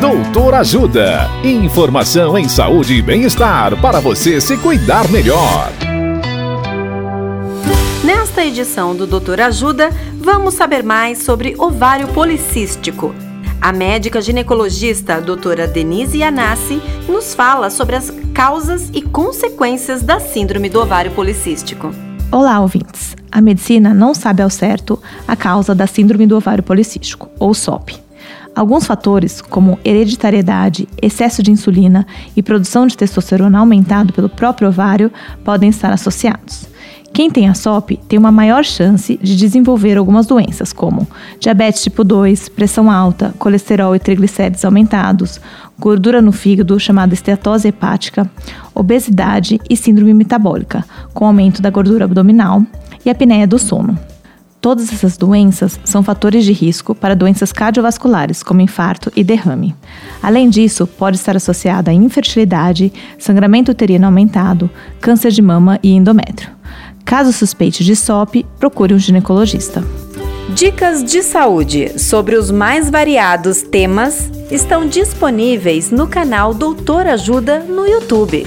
Doutor Ajuda. Informação em saúde e bem-estar para você se cuidar melhor. Nesta edição do Doutor Ajuda, vamos saber mais sobre ovário policístico. A médica ginecologista doutora Denise Yanassi nos fala sobre as causas e consequências da síndrome do ovário policístico. Olá, ouvintes. A medicina não sabe ao certo a causa da síndrome do ovário policístico, ou SOP. Alguns fatores, como hereditariedade, excesso de insulina e produção de testosterona aumentado pelo próprio ovário, podem estar associados. Quem tem a SOP tem uma maior chance de desenvolver algumas doenças, como diabetes tipo 2, pressão alta, colesterol e triglicérides aumentados, gordura no fígado, chamada esteatose hepática, obesidade e síndrome metabólica, com aumento da gordura abdominal, e apneia do sono. Todas essas doenças são fatores de risco para doenças cardiovasculares, como infarto e derrame. Além disso, pode estar associada a infertilidade, sangramento uterino aumentado, câncer de mama e endométrio. Caso suspeite de SOP, procure um ginecologista. Dicas de saúde sobre os mais variados temas estão disponíveis no canal Doutor Ajuda no YouTube.